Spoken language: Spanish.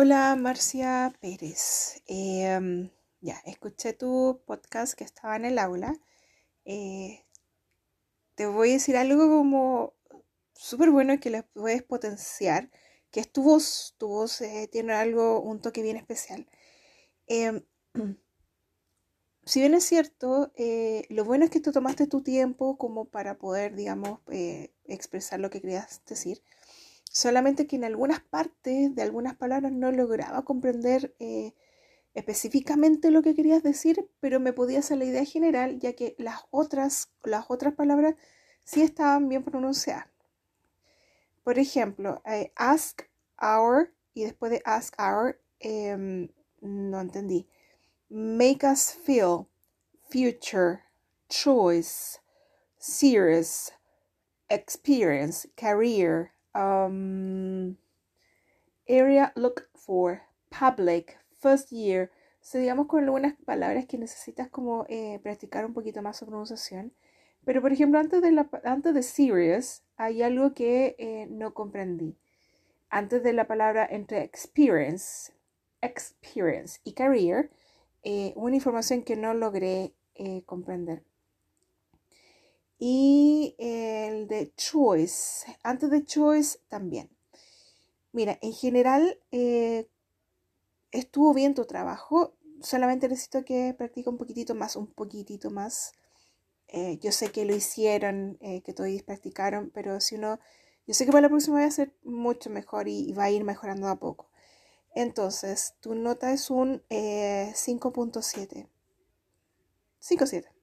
Hola Marcia Pérez. Em, ya, escuché tu podcast que estaba en el aula. Eh, te voy a decir algo como súper bueno que le puedes potenciar, que es tu voz. Tu voz eh, tiene algo, un toque bien especial. Em, si bien es cierto, eh, lo bueno es que tú tomaste tu tiempo como para poder, digamos, expresar lo que querías decir solamente que en algunas partes de algunas palabras no lograba comprender eh, específicamente lo que querías decir, pero me podía hacer la idea general, ya que las otras, las otras palabras sí estaban bien pronunciadas. Por ejemplo, eh, ask our y después de ask our, em, no entendí. Make us feel, future, choice, serious, experience, career, um, area look for, public, first year. O digamos con algunas palabras que necesitas como eh, practicar un poquito más su pronunciación. Pero por ejemplo, antes de, la, antes de serious hay algo que eh, no comprendí. Antes de la palabra entre experience, experience y career, eh, una información que no logré comprender y el de choice. Antes de choice también. Mira, en general eh, estuvo bien tu trabajo. Solamente necesito que practique un poquitito más, un poquitito más. Eh, yo sé que lo hicieron, eh, que todos practicaron, pero si uno, yo sé que para la próxima va a ser mucho mejor y, va a ir mejorando a poco. Entonces, tu nota es un 5.7. 5.7.